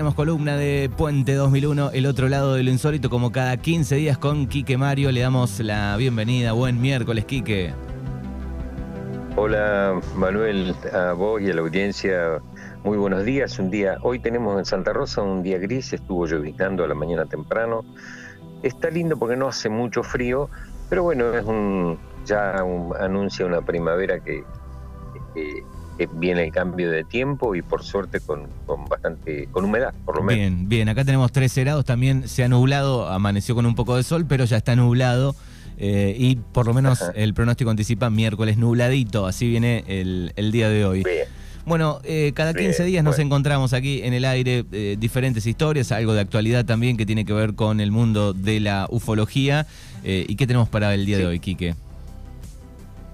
tenemos columna de Puente 2001, el otro lado de lo insólito, como cada 15 días con Quique Mario. Le damos la bienvenida. Buen miércoles, Quique. Hola Manuel, a vos y a la audiencia, muy buenos días. Un día, hoy tenemos en Santa Rosa un día gris, estuvo lloviznando a la mañana temprano. Está lindo porque no hace mucho frío, pero bueno, es un ya anuncia una primavera que, viene el cambio de tiempo y por suerte con, bastante con humedad, por lo menos. Bien, bien, acá tenemos 13 grados, también se ha nublado, amaneció con un poco de sol, pero ya está nublado. Eh, y por lo menos el pronóstico anticipa miércoles nubladito, así viene el, día de hoy. Bueno, eh, cada 15 días nos encontramos aquí en el aire eh, diferentes historias, algo de actualidad también que tiene que ver con el mundo de la ufología. ¿Y qué tenemos para el día de hoy, Quique?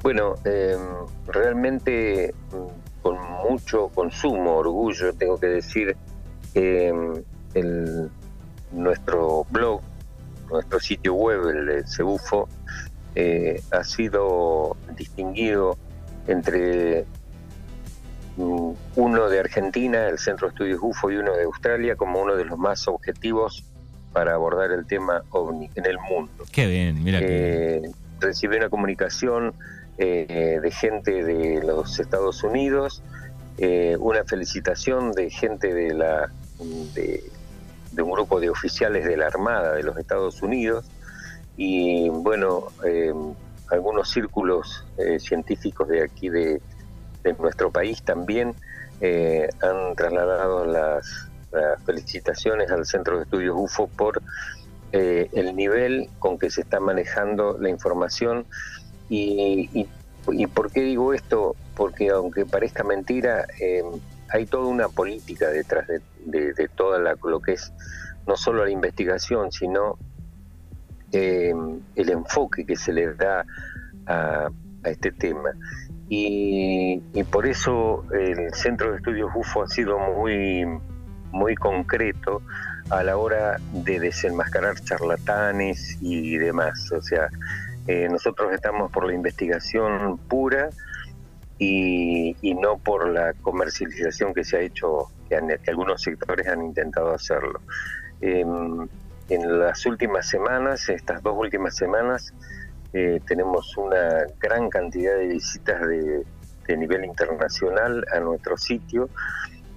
Bueno, em, realmente mm, con mucho consumo, orgullo, tengo que decir, que em, nuestro blog, nuestro sitio web, el de Cebufo, eh, ha sido distinguido entre mm, uno de Argentina, el Centro de Estudios UFO, y uno de Australia como uno de los más objetivos para abordar el tema ovni en el mundo. Qué bien, mira. Eh, recibí una comunicación eh, de gente de los Estados Unidos, eh, una felicitación de gente de la de, un grupo de oficiales de la Armada de los Estados Unidos y bueno eh, algunos círculos científicos de aquí de, nuestro país también han trasladado las, felicitaciones al Centro de Estudios UFO por el nivel con que se está manejando la información y, y, por qué digo esto? Porque aunque parezca mentira, eh, hay toda una política detrás de, de, toda la, lo que es no solo la investigación, sino eh, el enfoque que se le da a, este tema. Y, y, por eso el Centro de Estudios UFO ha sido muy, muy concreto a la hora de desenmascarar charlatanes y demás. O sea, eh, nosotros estamos por la investigación pura y, no por la comercialización que se ha hecho, que, algunos sectores han intentado hacerlo. Em, en las últimas semanas, estas dos últimas semanas, eh, tenemos una gran cantidad de visitas de, de nivel internacional a nuestro sitio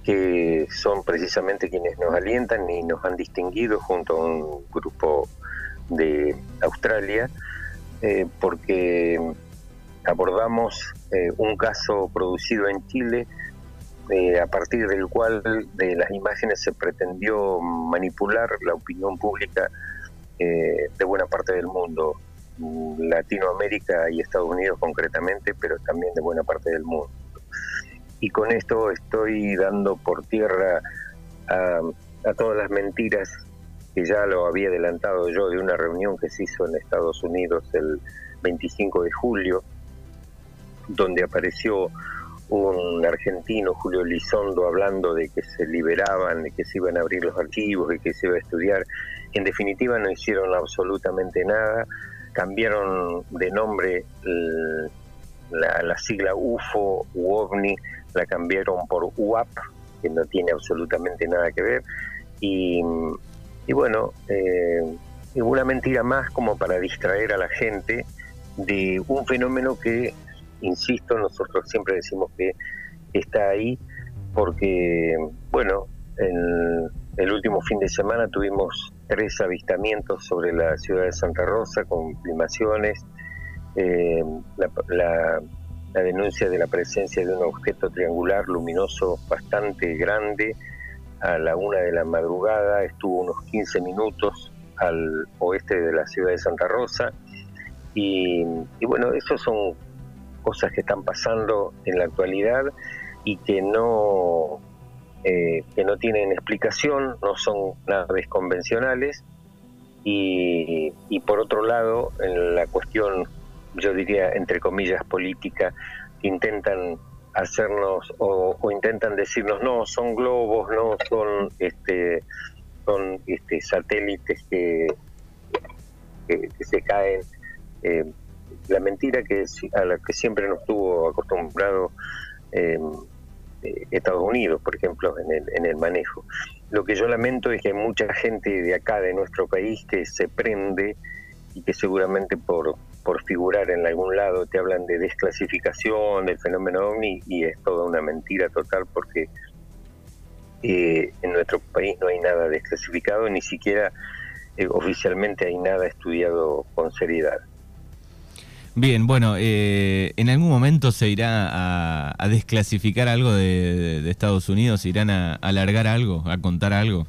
que son precisamente quienes nos alientan y nos han distinguido junto a un grupo de Australia eh, porque abordamos eh, un caso producido en Chile eh, a partir del cual de las imágenes se pretendió manipular la opinión pública de buena parte del mundo, Latinoamérica y Estados Unidos concretamente, pero también de buena parte del mundo. Y con esto estoy dando por tierra a todas las mentiras que ya lo había adelantado yo de una reunión que se hizo en Estados Unidos el 25 de julio, donde apareció un argentino, Julio Lizondo, hablando de que se liberaban, de que se iban a abrir los archivos, de que se iba a estudiar. En definitiva no hicieron absolutamente nada, cambiaron de nombre la, la sigla UFO u OVNI, la cambiaron por UAP, que no tiene absolutamente nada que ver, y y bueno, eh, una mentira más como para distraer a la gente de un fenómeno que, insisto, nosotros siempre decimos que está ahí porque, bueno, en el último fin de semana tuvimos tres avistamientos sobre la ciudad de Santa Rosa con filmaciones, eh, la, la denuncia de la presencia de un objeto triangular luminoso bastante grande, a la una de la madrugada, estuvo unos 15 minutos al oeste de la ciudad de Santa Rosa. Y, bueno, esas son cosas que están pasando en la actualidad y que no, eh, que no tienen explicación, no son naves convencionales. Y, y por otro lado, en la cuestión, yo diría, entre comillas, política, intentan hacernos o, intentan decirnos no son globos no son este son este satélites que, que, se caen eh, la mentira que a la que siempre nos tuvo acostumbrado em, Estados Unidos, por ejemplo, en el, en el manejo. Lo que yo lamento es que hay mucha gente de acá, de nuestro país, que se prende y que seguramente por, por figurar en algún lado te hablan de desclasificación del fenómeno ovni y es toda una mentira total porque eh, en nuestro país no hay nada desclasificado, ni siquiera eh, oficialmente hay nada estudiado con seriedad. Bien, bueno, eh, ¿en algún momento se irá a, desclasificar algo de, Estados Unidos? ¿Se irán a, alargar algo, a contar algo?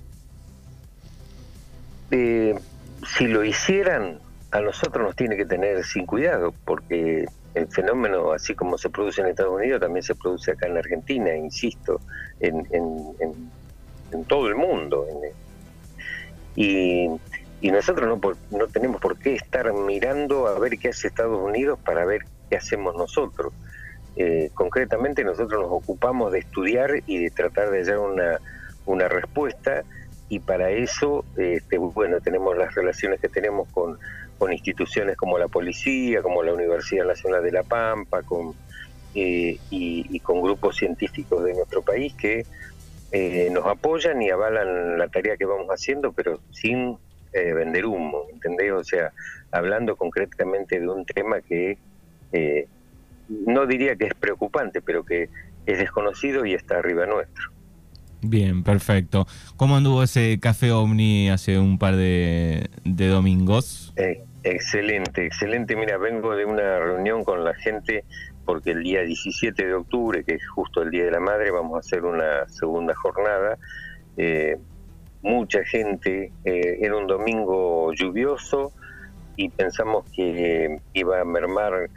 si lo hicieran, a nosotros nos tiene que tener sin cuidado, porque el fenómeno, así como se produce en Estados Unidos, también se produce acá en Argentina, insisto, en, en, todo el mundo. y, y, nosotros no, no tenemos por qué estar mirando a ver qué hace Estados Unidos para ver qué hacemos nosotros. Eh, concretamente nosotros nos ocupamos de estudiar y de tratar de hallar una, una respuesta y para eso, este, bueno, tenemos las relaciones que tenemos con con instituciones como la policía, como la Universidad Nacional de La Pampa, con, eh, y, con grupos científicos de nuestro país que eh, nos apoyan y avalan la tarea que vamos haciendo, pero sin eh, vender humo, ¿entendés? O sea, hablando concretamente de un tema que no diría que es preocupante, pero que es desconocido y está arriba nuestro. Bien, perfecto. ¿Cómo anduvo ese café Omni hace un par de, domingos? Excelente, excelente. Mira, vengo de una reunión con la gente porque el día 17 de octubre, que es justo el Día de la Madre, vamos a hacer una segunda jornada. Eh, mucha gente, eh, era un domingo lluvioso y pensamos que iba a mermar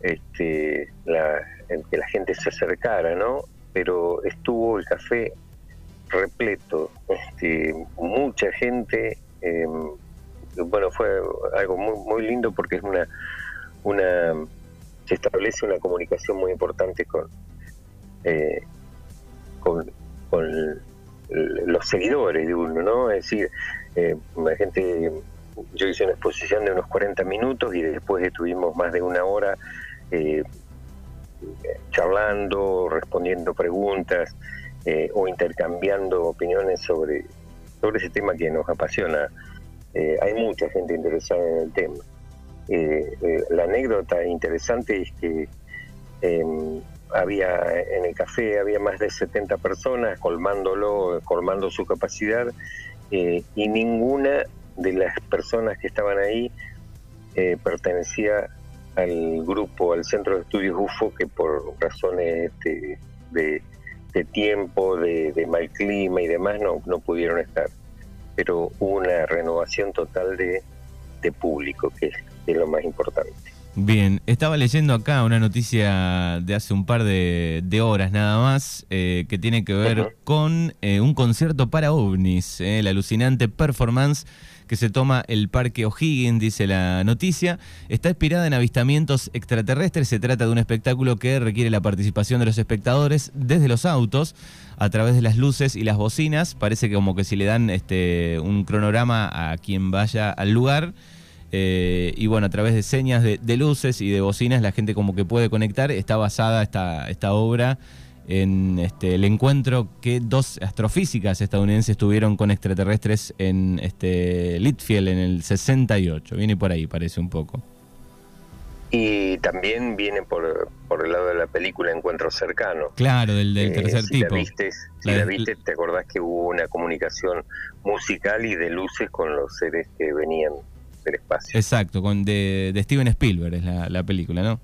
este, la, que la gente se acercara, ¿no? Pero estuvo el café repleto, este, mucha gente. Eh, bueno, fue algo muy, muy lindo porque es una, una, se establece una comunicación muy importante con, eh, con, los seguidores de uno, ¿no? Es decir, eh, la gente, yo hice una exposición de unos 40 minutos y después estuvimos más de una hora eh, charlando, respondiendo preguntas o intercambiando opiniones sobre, sobre ese tema que nos apasiona eh, hay mucha gente interesada en el tema. Eh, eh, la anécdota interesante es que em, había en el café había más de 70 personas colmándolo, colmando su capacidad y ninguna de las personas que estaban ahí pertenecía al grupo, al centro de estudios UFO, que por razones de, de, tiempo, de, de, mal clima y demás no, no pudieron estar pero hubo una renovación total de, público, que es, lo más importante. Bien, estaba leyendo acá una noticia de hace un par de, horas nada más, eh, que tiene que ver con eh, un concierto para ovnis, eh, el alucinante performance que se toma el Parque O'Higgins, dice la noticia. Está inspirada en avistamientos extraterrestres. Se trata de un espectáculo que requiere la participación de los espectadores desde los autos, a través de las luces y las bocinas. Parece que como que si le dan este, un cronograma a quien vaya al lugar. Eh, y bueno, a través de señas de, luces y de bocinas la gente como que puede conectar. Está basada esta, esta obra en este, el encuentro que dos astrofísicas estadounidenses tuvieron con extraterrestres en este, Litfield en el 68. Viene por ahí, parece un poco. Y también viene por, por el lado de la película Encuentro Cercano. Claro, del, del eh, tercer si tipo. La viste, si la, viste, te acordás que hubo una comunicación musical y de luces con los seres que venían del espacio. Exacto, con de, de Steven Spielberg es la, la película, ¿no?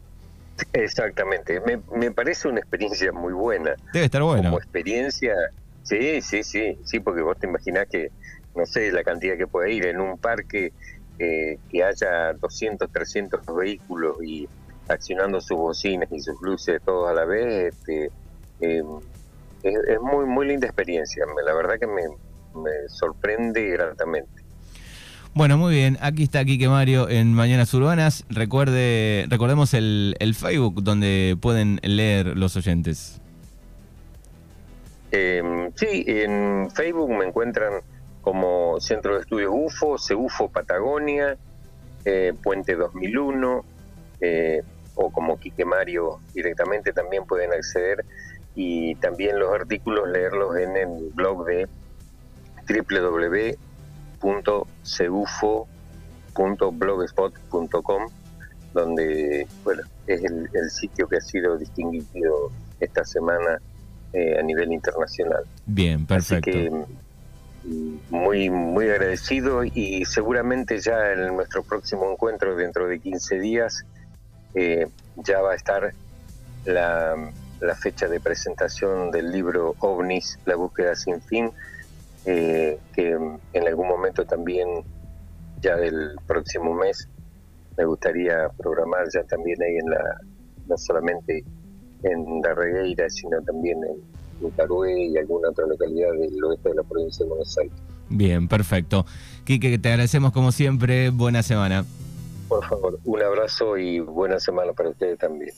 Exactamente, me, me parece una experiencia muy buena. Debe estar bueno. Como experiencia, sí, sí, sí, sí, porque vos te imaginás que, no sé, la cantidad que puede ir en un parque eh, que haya 200, 300 vehículos y accionando sus bocinas y sus luces todos a la vez, este, em, es, muy, muy linda experiencia. La verdad que me, me sorprende gratamente. Bueno, muy bien. Aquí está Quique Mario en Mañanas Urbanas. Recuerde, recordemos el, Facebook donde pueden leer los oyentes. Em, sí, en Facebook me encuentran como Centro de Estudios UFO, CEUFO Patagonia, eh, Puente 2001, eh, o como Quique Mario directamente también pueden acceder y también los artículos leerlos en el blog de www.seufo.blogspot.com donde bueno es el, sitio que ha sido distinguido esta semana eh, a nivel internacional. Bien, perfecto. Así que mm, muy muy agradecido y seguramente ya en nuestro próximo encuentro dentro de 15 días eh, ya va a estar la, la, fecha de presentación del libro OVNIS, La búsqueda sin fin, eh, que en algún momento también ya del próximo mes me gustaría programar ya también ahí en la, no solamente en La Regueira, sino también en Utarue y alguna otra localidad del oeste de la provincia de Buenos Aires. Bien, perfecto. Quique, te agradecemos como siempre. Buena semana. Por favor, un abrazo y buena semana para ustedes también.